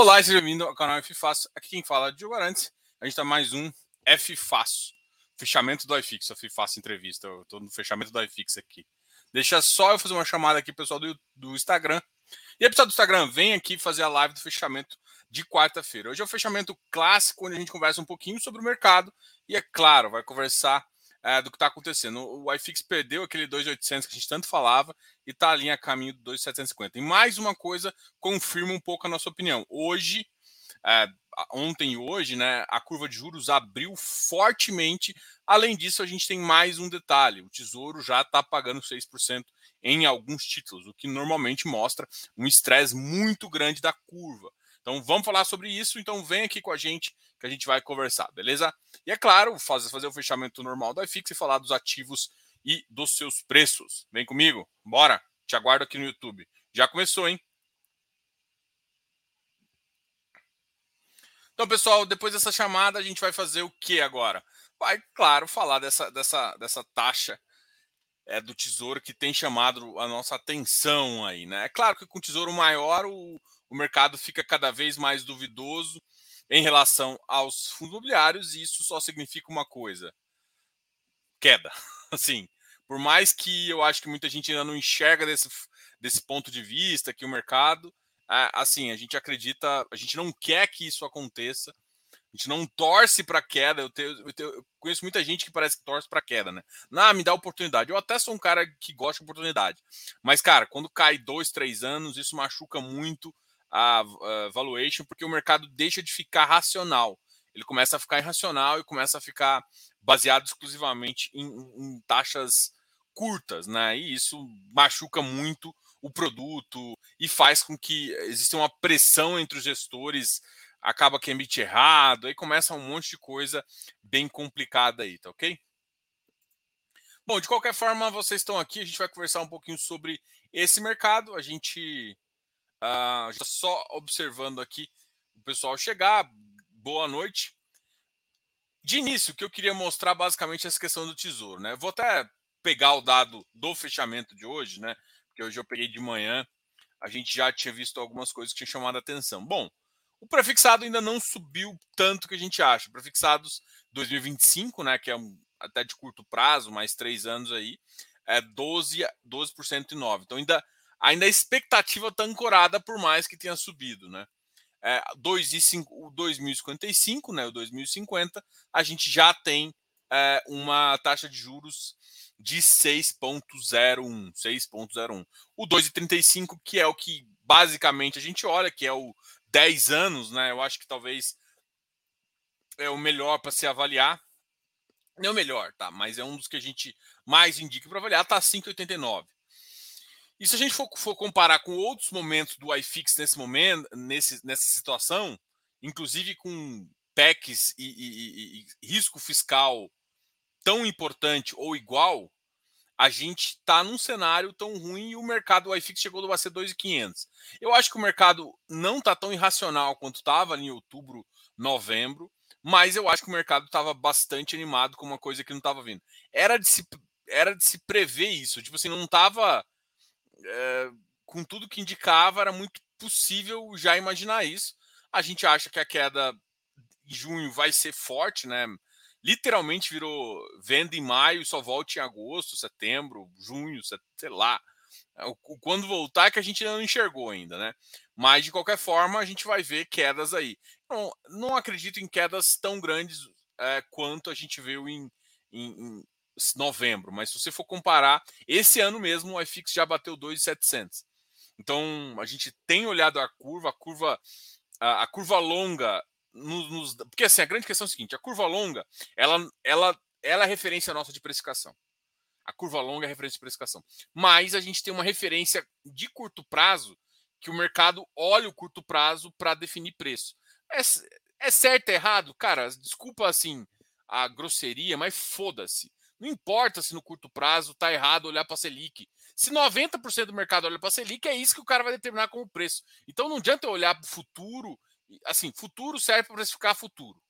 Olá, seja bem-vindo ao canal F Fácil. Aqui quem fala é Diogo Arantes. A gente está mais um F Fácil. Fechamento do iFix, F Fácil entrevista. Eu estou no fechamento do iFix aqui. Deixa só eu fazer uma chamada aqui, pessoal do, do Instagram. E aí, pessoal do Instagram, vem aqui fazer a live do fechamento de quarta-feira. Hoje é o fechamento clássico, onde a gente conversa um pouquinho sobre o mercado. E é claro, vai conversar é, do que está acontecendo. O iFix perdeu aquele 2,800 que a gente tanto falava e está ali a caminho do 2,750. E mais uma coisa confirma um pouco a nossa opinião. Hoje, é, ontem e hoje, né, a curva de juros abriu fortemente. Além disso, a gente tem mais um detalhe: o Tesouro já está pagando 6% em alguns títulos, o que normalmente mostra um estresse muito grande da curva. Então vamos falar sobre isso. Então vem aqui com a gente que a gente vai conversar, beleza? E é claro, fazer, fazer o fechamento normal da iFix e falar dos ativos e dos seus preços. Vem comigo, bora! Te aguardo aqui no YouTube. Já começou, hein? Então, pessoal, depois dessa chamada, a gente vai fazer o que agora? Vai, claro, falar dessa, dessa, dessa taxa é, do tesouro que tem chamado a nossa atenção aí, né? É claro que com tesouro maior, o, o mercado fica cada vez mais duvidoso em relação aos fundos imobiliários, e isso só significa uma coisa: queda. Assim, por mais que eu acho que muita gente ainda não enxerga desse, desse ponto de vista que o mercado, assim, a gente acredita, a gente não quer que isso aconteça. A gente não torce para queda. Eu, tenho, eu, tenho, eu, conheço muita gente que parece que torce para queda, né? Não, me dá oportunidade. Eu até sou um cara que gosta de oportunidade. Mas, cara, quando cai dois, três anos, isso machuca muito a, valuation, porque o mercado deixa de ficar racional. Ele começa a ficar irracional e começa a ficar baseado exclusivamente em, em taxas curtas, né? E isso machuca muito o produto e faz com que exista uma pressão entre os gestores, acaba que emite errado, aí começa um monte de coisa bem complicada aí, tá ok? Bom, de qualquer forma, vocês estão aqui, a gente vai conversar um pouquinho sobre esse mercado. A gente Já só observando aqui o pessoal chegar. Boa noite. De início, o que eu queria mostrar basicamente é essa questão do tesouro, né? Vou até pegar o dado do fechamento de hoje, né? Porque hoje eu peguei de manhã. A gente já tinha visto algumas coisas que tinham chamado a atenção. Bom, o prefixado ainda não subiu tanto que a gente acha. Prefixados 2025, né? Que é um, até de curto prazo, mais três anos aí, é 12, 12% e 9. Então ainda ainda a expectativa está ancorada por mais que tenha subido, né? É, 2 e 5, o 2055, né, o 2050, a gente já tem é, uma taxa de juros de 6.01, 6.01. O 2,35, que é o que basicamente a gente olha, que é o 10 anos, né? Eu acho que talvez é o melhor para se avaliar. Não é o melhor, tá? Mas é um dos que a gente mais indica para avaliar, tá 5,89. E se a gente for, for, comparar com outros momentos do iFix nesse momento, nesse, nessa situação, inclusive com PECs e, e, e, risco fiscal tão importante ou igual, a gente está num cenário tão ruim e o mercado, o iFix chegou a ser 2.500. Eu acho que o mercado não está tão irracional quanto estava em outubro, novembro, mas eu acho que o mercado estava bastante animado com uma coisa que não estava vindo. Era de se, era de se prever isso, tipo assim, não estava é, com tudo que indicava, era muito possível já imaginar isso. A gente acha que a queda em junho vai ser forte, né? Literalmente virou venda em maio, só volta em agosto, setembro, junho, sei lá. É, quando voltar é que a gente não enxergou ainda, né? Mas de qualquer forma a gente vai ver quedas aí. Não, não acredito em quedas tão grandes é, quanto a gente viu em, em, novembro, mas se você for comparar, esse ano mesmo o iFix já bateu 2,700. Então a gente tem olhado a curva, a curva, a, a curva longa, nos, nos, porque assim a grande questão é a seguinte: a curva longa, ela, ela, ela é referência nossa de precificação. A curva longa é referência de precificação. Mas a gente tem uma referência de curto prazo que o mercado olha o curto prazo para definir preço. É, é certo, é errado? Cara, desculpa assim a grosseria, mas foda-se. Não importa se no curto prazo está errado olhar para a Selic. Se 90% do mercado olha para a Selic, é isso que o cara vai determinar como preço. Então não adianta eu olhar para o futuro. Assim, futuro serve para precificar futuro.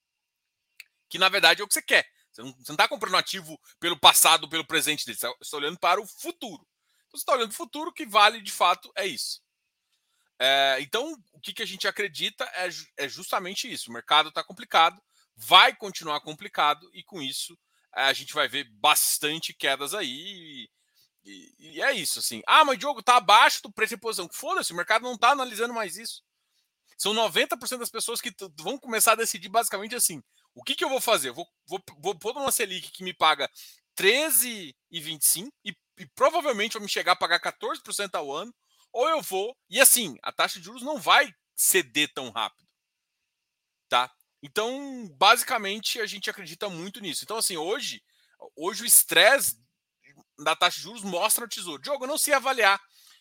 Que na verdade é o que você quer. Você não está comprando ativo pelo passado, pelo presente dele. Você está olhando para o futuro. Então você está olhando para o futuro, que vale de fato é isso. É, então, o que, que a gente acredita é, é justamente isso. O mercado está complicado, vai continuar complicado, e com isso a gente vai ver bastante quedas aí. E, e é isso, assim. Ah, mas Diogo tá abaixo do preço em posição. Foda-se, o mercado não está analisando mais isso. São 90% das pessoas que vão começar a decidir basicamente assim: o que, que eu vou fazer? Eu vou, vou, vou pôr uma Selic que me paga 13,25 e, e provavelmente vai me chegar a pagar 14% ao ano, ou eu vou. E assim, a taxa de juros não vai ceder tão rápido. Tá? Então, basicamente, a gente acredita muito nisso. Então, assim, hoje, hoje o estresse da taxa de juros mostra no tesouro. Diogo, eu não sei avaliar.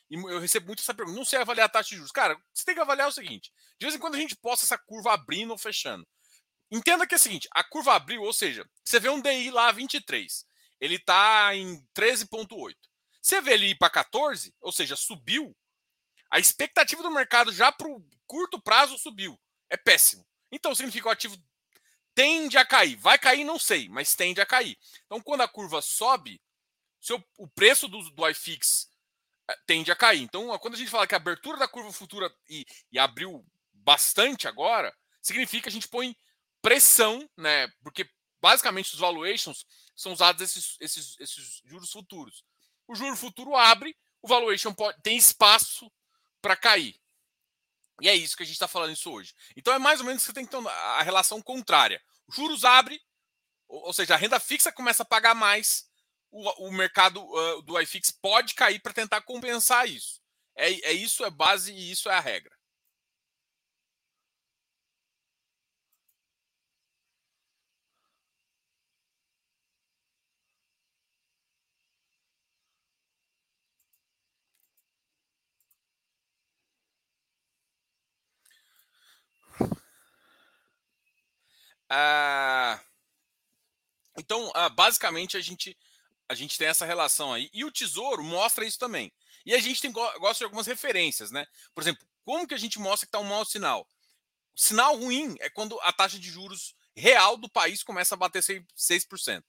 E eu recebo muito essa pergunta. Não sei avaliar a taxa de juros. Cara, você tem que avaliar o seguinte: de vez em quando a gente posta essa curva abrindo ou fechando. Entenda que é o seguinte: a curva abriu, ou seja, você vê um DI lá 23, ele está em 13,8. Você vê ele ir para 14, ou seja, subiu, a expectativa do mercado já para o curto prazo subiu. É péssimo. Então significa que o ativo tende a cair. Vai cair, não sei, mas tende a cair. Então, quando a curva sobe, seu, o preço do, do iFix eh, tende a cair. Então, quando a gente fala que a abertura da curva futura e, e abriu bastante agora, significa que a gente põe pressão, né? Porque basicamente os valuations são usados esses, esses, esses juros futuros. O juro futuro abre, o valuation pode, tem espaço para cair. E é isso que a gente está falando isso hoje. Então é mais ou menos que tem que ter a relação contrária. Os juros abre, ou seja, a renda fixa começa a pagar mais, o, o mercado uh, do iFix pode cair para tentar compensar isso. É, é isso, é base e isso é a regra. Ah, então, ah, basicamente, a gente, a gente tem essa relação aí. E o Tesouro mostra isso também. E a gente tem, gosta de algumas referências, né? Por exemplo, como que a gente mostra que está um mau sinal? O sinal ruim é quando a taxa de juros real do país começa a bater 6%.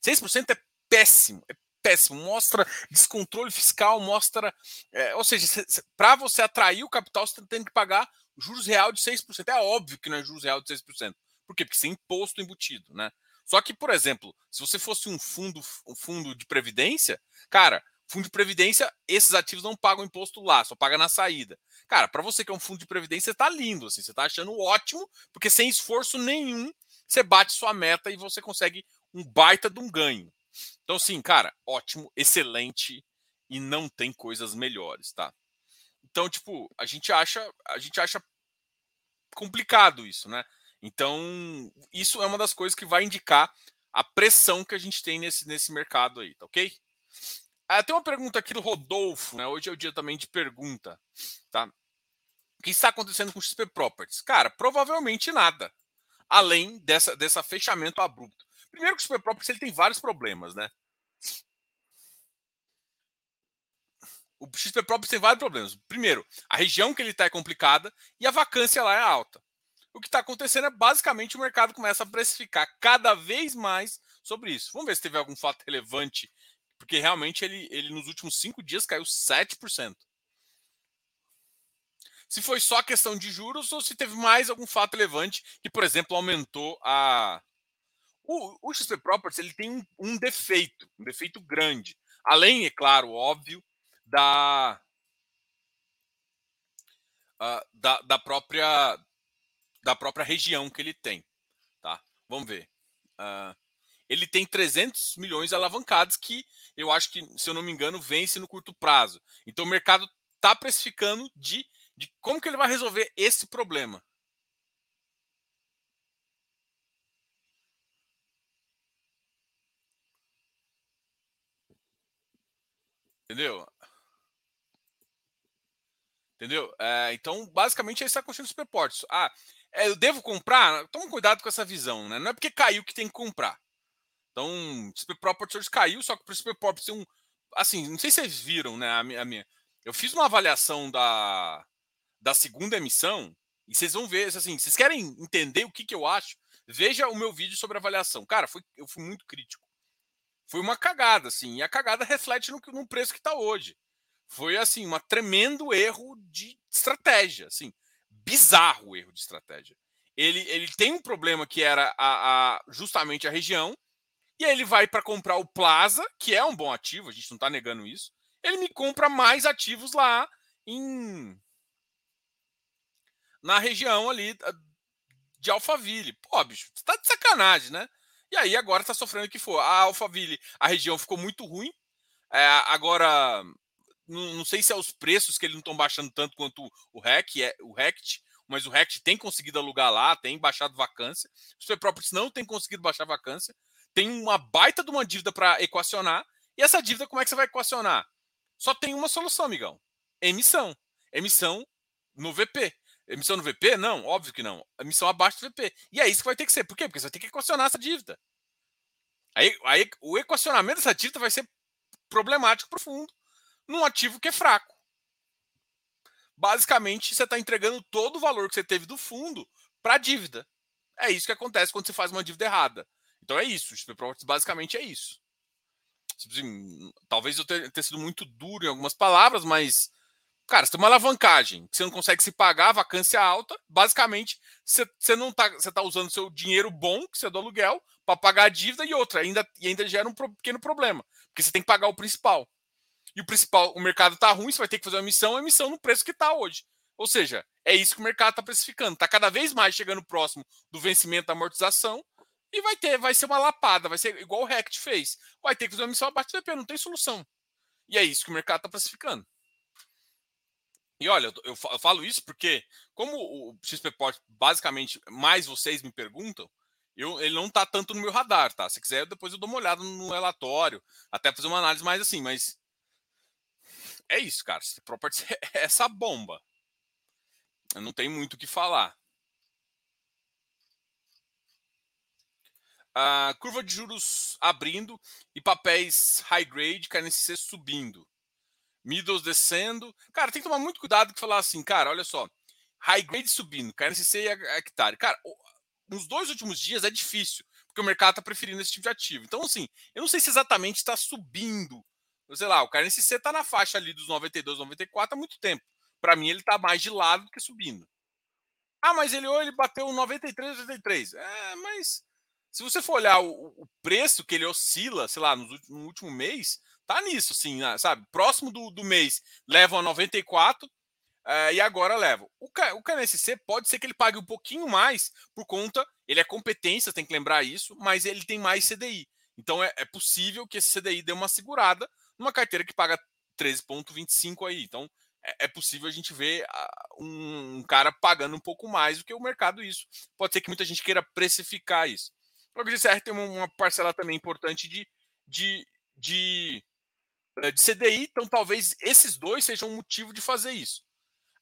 6% é péssimo, é péssimo. Mostra descontrole fiscal, mostra. É, ou seja, para você atrair o capital, você tem que pagar juros real de 6%. É óbvio que não é juros real de 6%. Por quê? Porque tem imposto embutido, né? Só que, por exemplo, se você fosse um fundo, um fundo de previdência, cara, fundo de previdência, esses ativos não pagam imposto lá, só paga na saída. Cara, para você que é um fundo de previdência, tá lindo, assim, você tá achando ótimo, porque sem esforço nenhum, você bate sua meta e você consegue um baita de um ganho. Então, sim, cara, ótimo, excelente e não tem coisas melhores, tá? Então, tipo, a gente acha, a gente acha complicado isso, né? Então, isso é uma das coisas que vai indicar a pressão que a gente tem nesse, nesse mercado aí, tá ok? Ah, tem uma pergunta aqui do Rodolfo, né? Hoje é o dia também de pergunta, tá? O que está acontecendo com o XP Properties? Cara, provavelmente nada. Além dessa, dessa fechamento abrupto. Primeiro que o XP Properties ele tem vários problemas, né? O XP Properties tem vários problemas. Primeiro, a região que ele está é complicada e a vacância lá é alta. O que está acontecendo é basicamente o mercado começa a precificar cada vez mais sobre isso. Vamos ver se teve algum fato relevante, porque realmente ele, ele nos últimos cinco dias caiu 7%. Se foi só questão de juros ou se teve mais algum fato relevante que, por exemplo, aumentou a. O, o XP Properties ele tem um, um defeito, um defeito grande. Além, é claro, óbvio, da, uh, da, da própria da própria região que ele tem. Tá? Vamos ver. Uh, ele tem 300 milhões alavancados que eu acho que, se eu não me engano, vence no curto prazo. Então o mercado está precificando de, de como que ele vai resolver esse problema. Entendeu? Entendeu? É, então, basicamente, aí está construindo superportes. Ah, é, eu devo comprar? Toma cuidado com essa visão, né? Não é porque caiu que tem que comprar. Então, Super Properties caiu, só que o Super Properties tem um. Assim, não sei se vocês viram, né? A minha, eu fiz uma avaliação da, da segunda emissão e vocês vão ver, assim, vocês querem entender o que, que eu acho? Veja o meu vídeo sobre avaliação. Cara, foi, eu fui muito crítico. Foi uma cagada, assim, e a cagada reflete no, no preço que está hoje. Foi, assim, um tremendo erro de estratégia, assim, bizarro o erro de estratégia. Ele, ele tem um problema que era a, a justamente a região, e aí ele vai para comprar o Plaza, que é um bom ativo, a gente não está negando isso. Ele me compra mais ativos lá em na região ali ah, de Alphaville. Pô, bicho, você tá de sacanagem, né? E aí agora tá sofrendo o que for. A Alphaville, a região ficou muito ruim. É, agora, não, não, sei se é os preços que eles não estão baixando tanto quanto o REC, é, o RECT, mas o RECT tem conseguido alugar lá, tem baixado vacância. O Super Properties não tem conseguido baixar vacância. Tem uma baita de uma dívida para equacionar. E essa dívida, como é que você vai equacionar? Só tem uma solução, amigão. Emissão. Emissão no VP. Emissão no VP? Não, óbvio que não. Emissão abaixo do VP. E é isso que vai ter que ser. Por quê? Porque você vai ter que equacionar essa dívida. Aí, aí o equacionamento dessa dívida vai ser problemático para o fundo num ativo que é fraco. Basicamente, você está entregando todo o valor que você teve do fundo para a dívida. É isso que acontece quando você faz uma dívida errada. Então é isso. Basicamente é isso. Assim, talvez eu tenha sido muito duro em algumas palavras, mas Cara, você tem uma alavancagem que você não consegue se pagar, a vacância alta. Basicamente, você, você não tá, você tá usando seu dinheiro bom, que você é do aluguel, para pagar a dívida e outra. Ainda, e ainda gera um pequeno problema, porque você tem que pagar o principal. E o principal, o mercado tá ruim, você vai ter que fazer uma emissão, uma emissão no preço que está hoje. Ou seja, é isso que o mercado está precificando. Está cada vez mais chegando próximo do vencimento da amortização e vai ter, vai ser uma lapada, vai ser igual o Rect fez. Vai ter que fazer uma emissão abaixo do VP, não tem solução. E é isso que o mercado está precificando. E olha, eu, falo isso porque, como o XPPort, basicamente, mais vocês me perguntam, eu, ele não está tanto no meu radar, tá? Se quiser, depois eu dou uma olhada no relatório, até fazer uma análise mais assim, mas. É isso, cara. É essa bomba. Não tenho muito o que falar. A curva de juros abrindo e papéis high grade, KNC subindo middles descendo. Cara, tem que tomar muito cuidado que falar assim, cara, olha só, high grade subindo, KNCC e hectare. Cara, nos dois últimos dias é difícil, porque o mercado está preferindo esse tipo de ativo. Então, assim, eu não sei se exatamente está subindo. Sei lá, o KNCC está na faixa ali dos 92, 94 há muito tempo. Para mim, ele está mais de lado do que subindo. Ah, mas ele ele bateu 93, 83. É, mas se você for olhar o, o preço que ele oscila, sei lá, no, no último mês, tá nisso, assim, sabe? Próximo do, do mês levam a 94 uh, e agora levam. O, o KNSC pode ser que ele pague um pouquinho mais por conta, ele é competência, tem que lembrar isso, mas ele tem mais CDI. Então é, é possível que esse CDI dê uma segurada numa carteira que paga 13,25 aí. Então é, é possível a gente ver uh, um, cara pagando um pouco mais do que o mercado isso. Pode ser que muita gente queira precificar isso. O GCR tem uma, parcela também importante de, de, de eh, de CDI, então talvez esses dois sejam um motivo de fazer isso.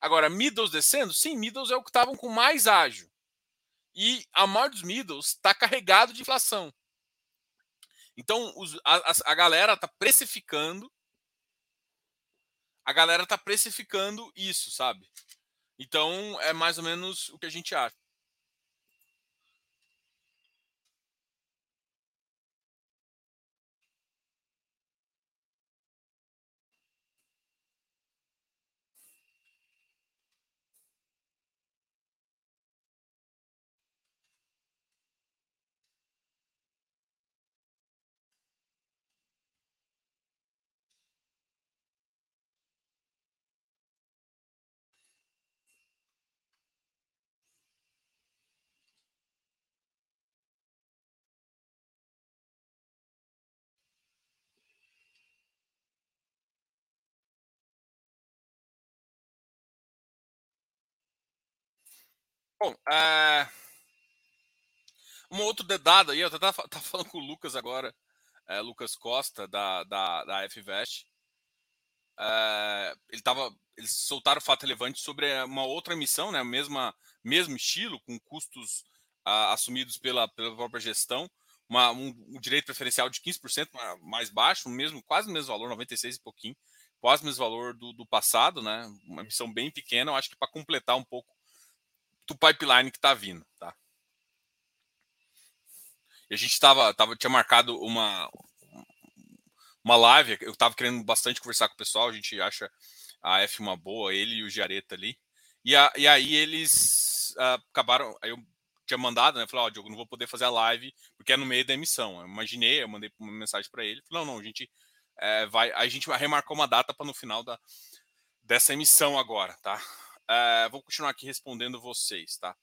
Agora, middles descendo? Sim, middles é o que estavam com mais ágil. E a maioria dos middles está carregado de inflação. Então, os, a, a galera está precificando. A galera está precificando isso, sabe? Então, é mais ou menos o que a gente acha. Bom, é... um outro dado aí, eu estava falando com o Lucas agora, é, Lucas Costa, da, da, da FVest. É, ele tava, eles soltaram fato relevante sobre uma outra emissão, né, mesma, mesmo estilo, com custos ah, assumidos pela, pela própria gestão, uma, um, um, direito preferencial de 15% mais baixo, mesmo, quase o mesmo valor, 96 e pouquinho, quase o mesmo valor do, do passado, né, uma emissão bem pequena, eu acho que para completar um pouco do pipeline que está vindo, tá? E a gente estava, tava, tinha marcado uma uma live, eu estava querendo bastante conversar com o pessoal, a gente acha a F uma boa, ele e o Jareta ali. E, a, e aí eles uh, acabaram. Aí eu tinha mandado, né? Falei, ó, oh, Diogo, não vou poder fazer a live porque é no meio da emissão. Eu imaginei, eu mandei uma mensagem para ele. Falei, não, não, a gente é, vai. A gente remarcou uma data para no final da, dessa emissão agora, tá? É, vou continuar aqui respondendo vocês, tá?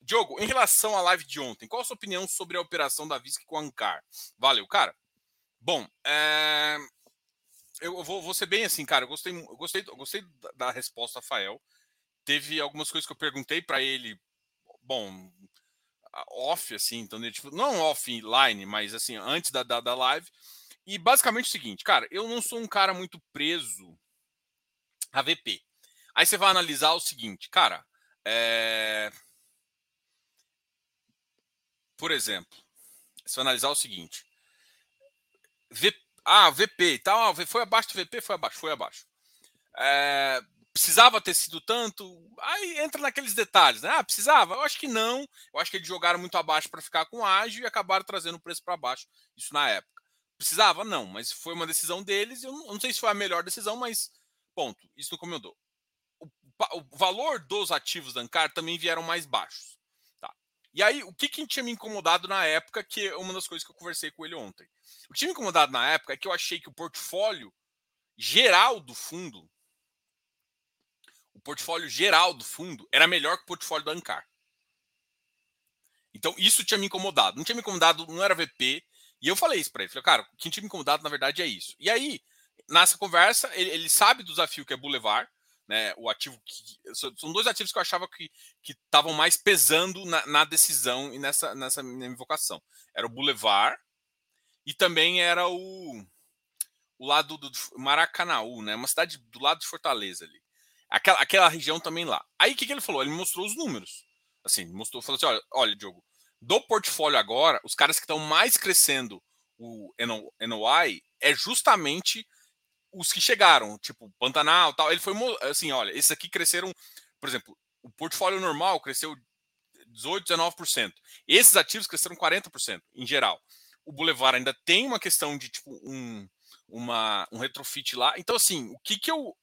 Diogo, em relação à live de ontem, qual a sua opinião sobre a operação da VISC com a Ancar? Valeu, cara. Bom, é... eu vou, vou, ser bem assim, cara. Eu gostei, eu gostei, eu gostei da resposta, Rafael. Teve algumas coisas que eu perguntei para ele, bom, off, assim, então, tipo, não offline, mas assim, antes da, da, da live. E basicamente é o seguinte, cara, eu não sou um cara muito preso a VP. Aí você vai analisar o seguinte, cara, é... por exemplo, você vai analisar o seguinte, v... ah, VP e tal, ah, foi abaixo do VP, foi abaixo, foi abaixo. É... Precisava ter sido tanto, aí entra naqueles detalhes, né? Ah, precisava? Eu acho que não. Eu acho que eles jogaram muito abaixo para ficar com ágil e acabaram trazendo o preço para baixo. Isso na época. Precisava? Não, mas foi uma decisão deles. Eu não sei se foi a melhor decisão, mas ponto. Isso não comandou o valor dos ativos da Ancar também vieram mais baixos. Tá? E aí, o que, que tinha me incomodado na época, que é uma das coisas que eu conversei com ele ontem. O que tinha me incomodado na época é que eu achei que o portfólio geral do fundo, o portfólio geral do fundo era melhor que o portfólio da Ancar. Então, isso tinha me incomodado. Não tinha me incomodado, não era VP. E eu falei isso para ele. Falei, cara, o que tinha me incomodado, na verdade, é isso. E aí, nessa conversa, ele, ele sabe do desafio que é Boulevard né, o ativo que são dois ativos que eu achava que estavam mais pesando na, na, decisão e nessa nessa minha invocação. Era o Boulevard e também era o o lado do Maracanaú, né, uma cidade do lado de Fortaleza ali. Aquela, aquela região também lá. Aí o que, que ele falou? Ele mostrou os números. Assim, mostrou, falou assim: olha, olha, Diogo, do portfólio agora, os caras que estão mais crescendo o NOI é justamente os que chegaram, tipo Pantanal tal, ele foi assim, olha, esses aqui cresceram, por exemplo, o portfólio normal cresceu 18, 19%. Esses ativos cresceram 40% em geral. O Boulevard ainda tem uma questão de tipo um, uma, um retrofit lá. Então assim, o que que eu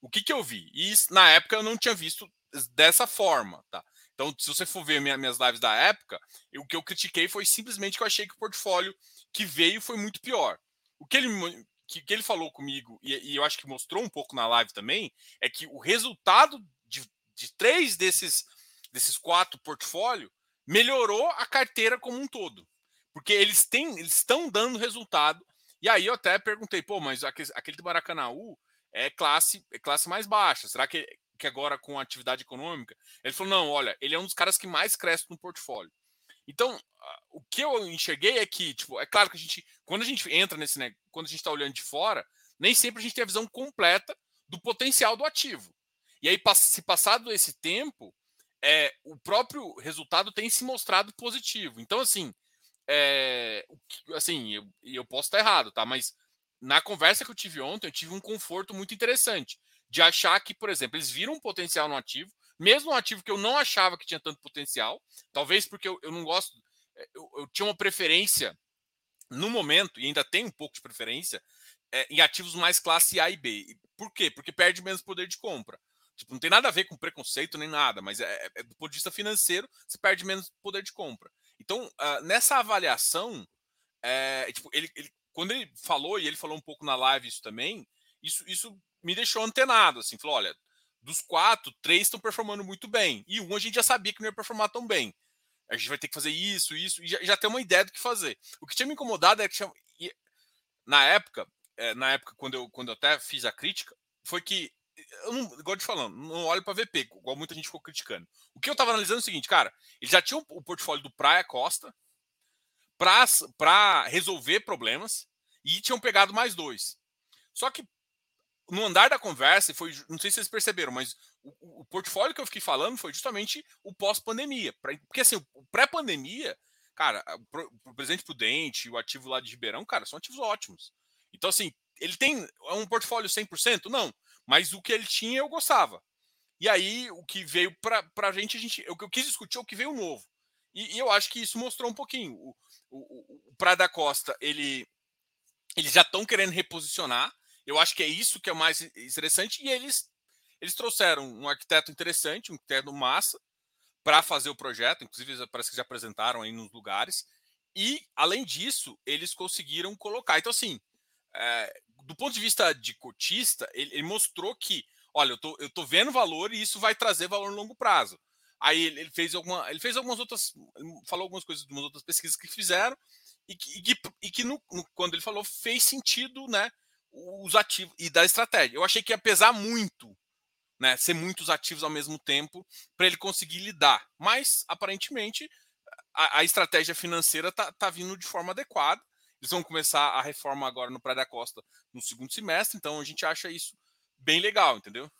o que que eu vi? E na época eu não tinha visto dessa forma, tá? Então, se você for ver minha, minhas lives da época, eu, o que eu critiquei foi simplesmente que eu achei que o portfólio que veio foi muito pior. O que ele que, que ele falou comigo, e, e, eu acho que mostrou um pouco na live também, é que o resultado de, de três desses, desses quatro portfólios melhorou a carteira como um todo. Porque eles têm, eles estão dando resultado. E aí eu até perguntei, pô, mas aquele, aquele do Maracanaú é classe, é classe mais baixa. Será que, que agora com atividade econômica? Ele falou: não, olha, ele é um dos caras que mais cresce no portfólio. Então, o que eu enxerguei é que, tipo, é claro que a gente, quando a gente entra nesse, né, quando a gente está olhando de fora, nem sempre a gente tem a visão completa do potencial do ativo. E aí, se passado esse tempo, é, o próprio resultado tem se mostrado positivo. Então, assim, é, assim, eu, eu posso estar errado, tá? Mas na conversa que eu tive ontem, eu tive um conforto muito interessante de achar que, por exemplo, eles viram um potencial no ativo, mesmo um ativo que eu não achava que tinha tanto potencial, talvez porque eu, eu não gosto, eh, eu, eu, tinha uma preferência no momento, e ainda tenho um pouco de preferência, é, em ativos mais classe A e B. Por quê? Porque perde menos poder de compra. Tipo, não tem nada a ver com preconceito nem nada, mas é, é, do ponto de vista financeiro, você perde menos poder de compra. Então, uh, nessa avaliação, é, tipo, ele, ele, quando ele falou, e ele falou um pouco na live isso também, isso, isso me deixou antenado, assim, falou, olha, dos quatro, três estão performando muito bem. E um a gente já sabia que não ia performar tão bem. A gente vai ter que fazer isso, isso, e já, já tem uma ideia do que fazer. O que tinha me incomodado é que tinha, na época, é, na época, quando eu, quando eu até fiz a crítica, foi que eu não, igual de falando, não olho para VP, igual muita gente ficou criticando. O que eu estava analisando é o seguinte, cara, eles já tinham o portfólio do Praia Costa para resolver problemas e tinham pegado mais dois. Só que no andar da conversa, foi, não sei se vocês perceberam, mas o, o portfólio que eu fiquei falando foi justamente o pós-pandemia. Porque assim, o pré-pandemia, cara, o, Presidente Prudente, o ativo lá de Ribeirão, cara, são ativos ótimos. Então, assim, ele tem é um portfólio 100%? Não, mas o que ele tinha eu gostava. E aí, o que veio para a gente, a gente, o que eu quis discutir é o que veio novo. E, e eu acho que isso mostrou um pouquinho. O, o, o Praia da Costa, ele, eles já estão querendo reposicionar, eu acho que é isso que é mais interessante. E eles Eles trouxeram um arquiteto interessante, um arquiteto massa, para fazer o projeto, inclusive parece que já apresentaram aí nos lugares. E, além disso, eles conseguiram colocar. Então, assim, é, do ponto de vista de cotista, ele, ele, mostrou que, olha, eu tô, eu tô vendo valor e isso vai trazer valor no longo prazo. Aí ele, ele fez alguma, ele fez algumas outras, falou algumas coisas de umas outras pesquisas que fizeram e que, e que, e que no, no, quando ele falou fez sentido, né, os ativos e da estratégia. Eu achei que ia pesar muito, né, ser muitos ativos ao mesmo tempo para ele conseguir lidar. Mas aparentemente a, a estratégia financeira tá, tá vindo de forma adequada. Eles vão começar a reforma agora no Praia da Costa no segundo semestre, então a gente acha isso bem legal, entendeu?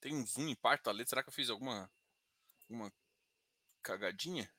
Tem um zoom em parte da letra. Será que eu fiz alguma, alguma cagadinha?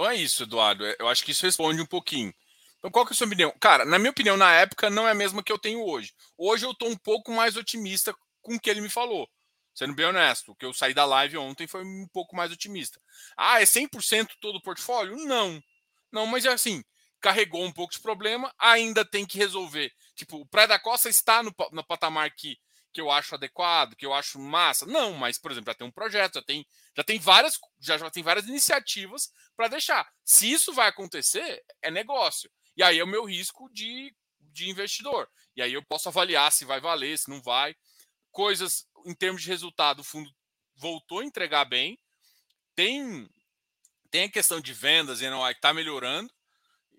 Então é isso, Eduardo. Eu acho que isso responde um pouquinho. Então, qual que é a sua opinião? Cara, na minha opinião, na época, não é a mesma que eu tenho hoje. Hoje eu estou um pouco mais otimista com o que ele me falou. Sendo bem honesto, o que eu saí da live ontem foi um pouco mais otimista. Ah, é 100% todo o portfólio? Não. Não, mas é assim, carregou um pouco de problema, ainda tem que resolver. Tipo, o Praia da Costa está no, no patamar que, que eu acho adequado, que eu acho massa. Não, mas, por exemplo, já tem um projeto, já tem, já tem várias, já, já tem várias iniciativas para deixar. Se isso vai acontecer, é negócio. E aí é o meu risco de, de investidor. E aí eu posso avaliar se vai valer, se não vai. Coisas em termos de resultado, o fundo voltou a entregar bem. Tem, tem a questão de vendas e que está melhorando.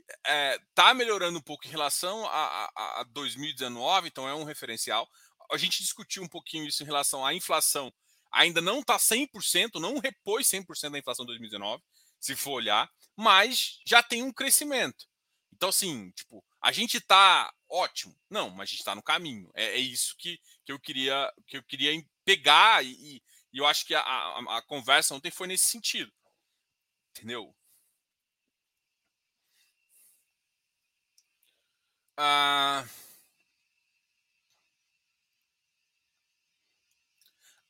Está é, tá melhorando um pouco em relação a, a, a 2019, então é um referencial. A gente discutiu um pouquinho isso em relação à inflação. Ainda não está 100%, não repôs 100% da inflação de 2019, se for olhar, mas já tem um crescimento. Então, assim, tipo, a gente está ótimo. Não, mas a gente está no caminho. É, é, isso que, que eu queria que eu queria pegar e, e eu acho que a, a, a, conversa ontem foi nesse sentido. Entendeu? Ah,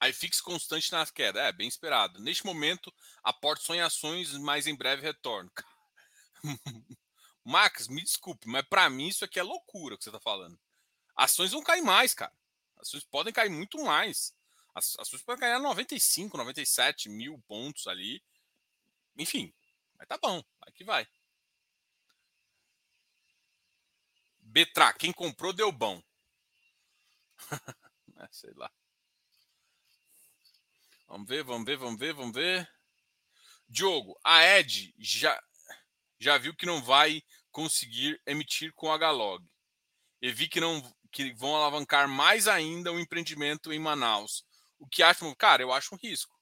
aí fixe constante na queda. É, bem esperado. Neste momento, aporte só em ações, mas em breve retorno. Max, me desculpe, mas para mim isso aqui é loucura que você está falando. Ações vão cair mais, cara. Ações podem cair muito mais. Ações podem cair a 95, 97 mil pontos ali. Enfim, mas tá bom, aqui vai. Betra, quem comprou deu bom. é, sei lá. Vamos ver, vamos ver, vamos ver, vamos ver. Diogo, a Ed já já viu que não vai conseguir emitir com a Log E vi que não que vão alavancar mais ainda o empreendimento em Manaus. O que acha? Cara, eu acho um risco.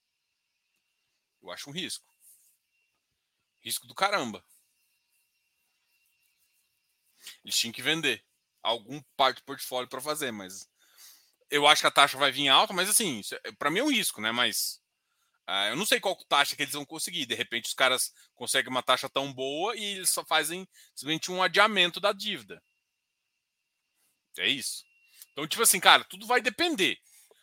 Eu acho um risco. Risco do caramba. Eles tinham que vender algum parte do portfólio para fazer, mas eu acho que a taxa vai vir alta, mas assim, é, para mim é um risco, né? Mas Uh, eu não sei qual taxa que eles vão conseguir. De repente, os caras conseguem uma taxa tão boa e eles só fazem simplesmente um adiamento da dívida. É isso. Então, tipo assim, cara, tudo vai depender.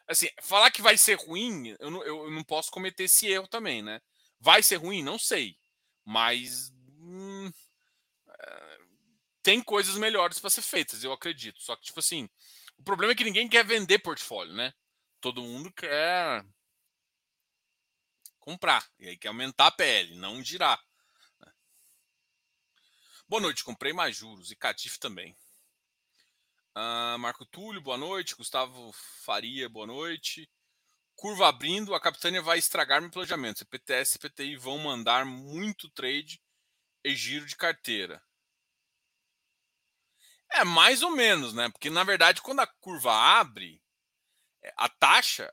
Assim, falar que vai ser ruim, eu não, eu não posso cometer esse erro também, né? Vai ser ruim? Não sei. Mas. Hum, é, tem coisas melhores para ser feitas, eu acredito. Só que, tipo assim, o problema é que ninguém quer vender portfólio, né? Todo mundo quer comprar. E aí quer aumentar a PL, não girar. Né? Boa noite, comprei mais juros e Catif também. Uh, Marco Túlio, boa noite. Gustavo Faria, boa noite. Curva abrindo, a Capitânia vai estragar meu planejamento. CPTS e CPTI vão mandar muito trade e giro de carteira. É mais ou menos, né? Porque na verdade, quando a curva abre, é, a taxa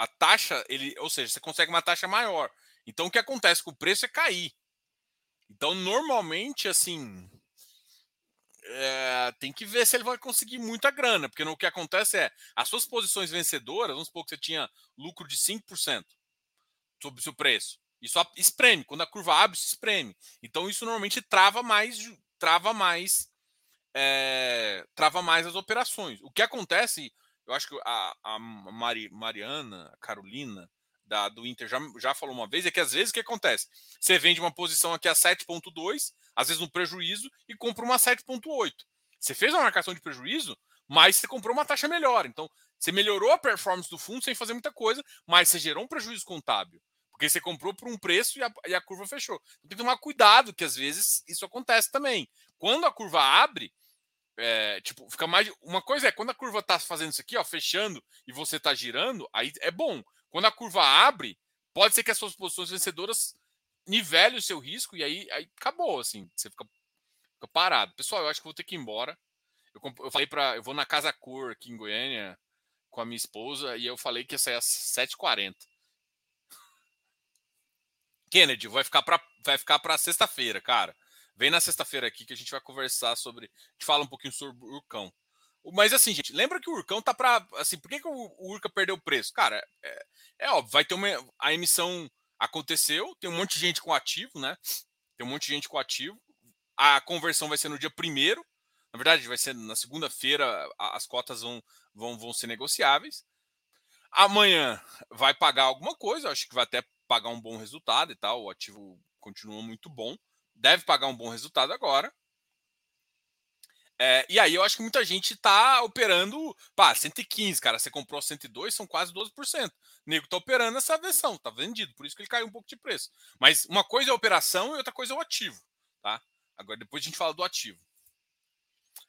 a taxa, ele, ou seja, você consegue uma taxa maior. Então o que acontece com o preço é cair. Então, normalmente, assim, é, tem que ver se ele vai conseguir muita grana, porque o que acontece é as suas posições vencedoras, vamos supor que você tinha lucro de 5% sobre o seu preço. Isso espreme, quando a curva abre, se espreme. Então, isso normalmente trava mais, trava mais é, trava mais as operações. O que acontece, eu acho que a, a Mari, Mariana, a Carolina, da, do Inter já, já falou uma vez, é que às vezes o que acontece? Você vende uma posição aqui a 7,2, às vezes no prejuízo, e compra uma 7,8. Você fez uma marcação de prejuízo, mas você comprou uma taxa melhor. Então, você melhorou a performance do fundo sem fazer muita coisa, mas você gerou um prejuízo contábil. Porque você comprou por um preço e a, e a curva fechou. Então, tem que tomar cuidado, que às vezes isso acontece também. Quando a curva abre, é, tipo, fica mais. Uma coisa é quando a curva tá fazendo isso aqui, ó, fechando, e você tá girando, aí é bom. Quando a curva abre, pode ser que as suas posições vencedoras nivelem o seu risco e aí, aí acabou, assim, você fica, fica parado. Pessoal, eu acho que vou ter que ir embora. Eu, eu falei para eu vou na Casa Cor aqui em Goiânia com a minha esposa e eu falei que ia sair às 7h40. Kennedy, vai ficar para vai ficar para sexta-feira, cara. Vem na sexta-feira aqui que a gente vai conversar sobre, gente fala um pouquinho sobre o Urcão. Mas assim, gente, lembra que o Urcão tá para assim, por que, que o, Urca perdeu o preço? Cara, é, é óbvio, vai ter uma a emissão aconteceu, tem um monte de gente com ativo, né? Tem um monte de gente com ativo. A conversão vai ser no dia primeiro. Na verdade, vai ser na segunda-feira, as cotas vão, vão, vão ser negociáveis. Amanhã vai pagar alguma coisa, acho que vai até pagar um bom resultado e tal. O ativo continua muito bom. Deve pagar um bom resultado agora. É, e aí eu acho que muita gente está operando, pá, 115, cara, você comprou 102, são quase 12%. O nego tá operando essa versão, tá vendido, por isso que ele caiu um pouco de preço. Mas uma coisa é a operação e outra coisa é o ativo, tá? Agora depois a gente fala do ativo.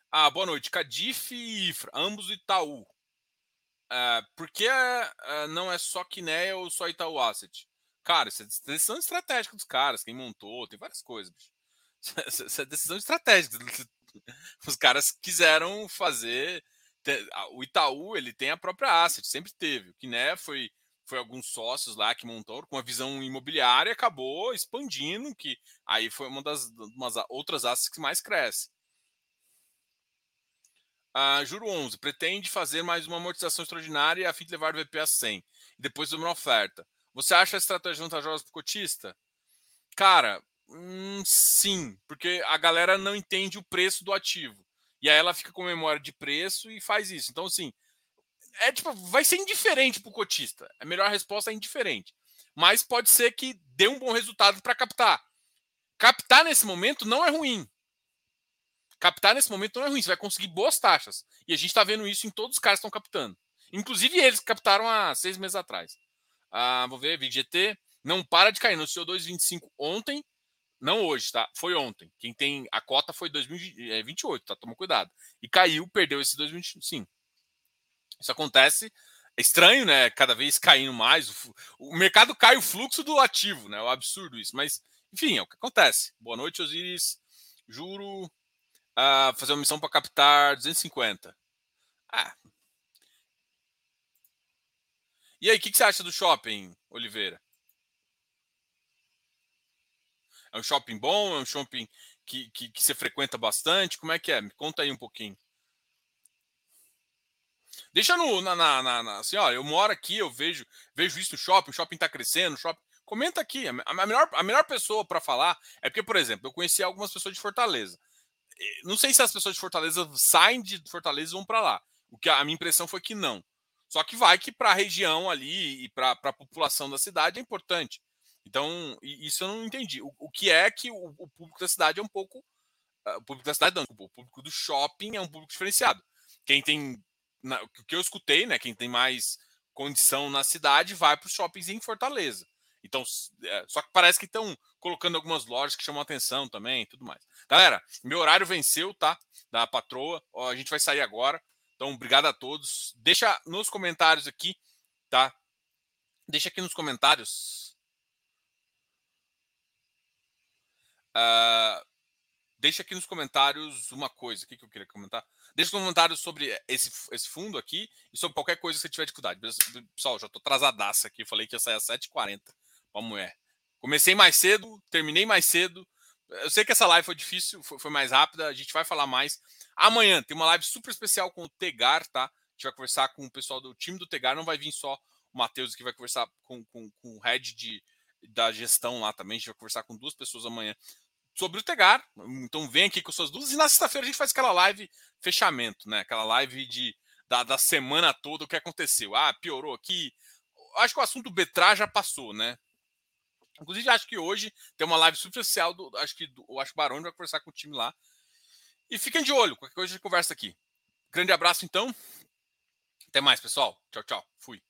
Ah, boa noite. Cadif e Ifra, ambos Itaú. Uh, por que uh, não é só Quinéia ou só Itaú Asset? Cara, isso é decisão estratégica dos caras, quem montou, tem várias coisas, bicho. Isso é decisão estratégica. Os caras quiseram fazer. O Itaú, ele tem a própria asset, sempre teve. O Quiné foi, foi alguns sócios lá que montou com uma visão imobiliária acabou expandindo, que aí foi uma das umas outras assets que mais cresce. Uh, juro 11, pretende fazer mais uma amortização extraordinária a fim de levar o VP a 100 e depois de uma oferta. Você acha a estratégia vantajosa para o cotista? Cara, hum, sim, porque a galera não entende o preço do ativo. E aí ela fica com memória de preço e faz isso. Então, assim, é tipo, vai ser indiferente para o cotista. A melhor resposta é indiferente. Mas pode ser que dê um bom resultado para captar. Captar nesse momento não é ruim. Captar nesse momento não é ruim. Você vai conseguir boas taxas. E a gente está vendo isso em todos os caras que estão captando. Inclusive eles que captaram há seis meses atrás. Ah, vou ver, VGT. Não para de cair. No CO225 ontem, não hoje, tá? Foi ontem. Quem tem a cota foi 2028, tá? Toma cuidado. E caiu, perdeu esse 2025. Isso acontece. É estranho, né? Cada vez caindo mais. O, o mercado cai o fluxo do ativo, né? É um absurdo isso. Mas, enfim, é o que acontece. Boa noite, Osiris. Juro. Uh, fazer uma missão para captar 250. Ah, e aí, o que, que você acha do shopping, Oliveira? É um shopping bom? É um shopping que, que, que, você frequenta bastante? Como é que é? Me conta aí um pouquinho. Deixa no, na, na, na, assim, ó, eu moro aqui, eu vejo, vejo isso no shopping, o shopping está crescendo, shopping. Comenta aqui. A, a, melhor, a melhor pessoa para falar é porque, por exemplo, eu conheci algumas pessoas de Fortaleza. Não sei se as pessoas de Fortaleza saem de Fortaleza e vão para lá. O que a minha impressão foi que não. Só que vai que para a região ali e para a população da cidade é importante. Então, isso eu não entendi. O, o que é que o, o, público da cidade é um pouco. Uh, o público da cidade não, o público do shopping é um público diferenciado. Quem tem. Na, o que eu escutei, né? Quem tem mais condição na cidade vai para os shoppings em Fortaleza. Então, é, só que parece que estão colocando algumas lojas que chamam atenção também tudo mais. Galera, meu horário venceu, tá? Da patroa. Ó, a gente vai sair agora. Então, obrigado a todos. Deixa nos comentários aqui, tá? Deixa aqui nos comentários. Uh, deixa aqui nos comentários uma coisa. O que, que eu queria comentar? Deixa nos comentários sobre esse, esse fundo aqui e sobre qualquer coisa que você tiver dificuldade. Pessoal, já estou atrasadaça aqui. Falei que ia sair às 7h40. Vamos é. Comecei mais cedo, terminei mais cedo. Eu sei que essa live foi difícil, foi, foi mais rápida. A gente vai falar mais. Amanhã tem uma live super especial com o Tegar, tá? A gente vai conversar com o pessoal do time do Tegar. Não vai vir só o Matheus que vai conversar com, com, com o head de, da gestão lá também. A gente vai conversar com duas pessoas amanhã sobre o Tegar. Então vem aqui com suas dúvidas. E na sexta-feira a gente faz aquela live fechamento, né? Aquela live de, da, da semana toda, o que aconteceu. Ah, piorou aqui. Acho que o assunto Betra já passou, né? Inclusive, acho que hoje tem uma live superficial do. Acho que o acho que Barão vai conversar com o time lá. E fiquem de olho, qualquer coisa a gente conversa aqui. Grande abraço, então. Até mais, pessoal. Tchau, tchau. Fui.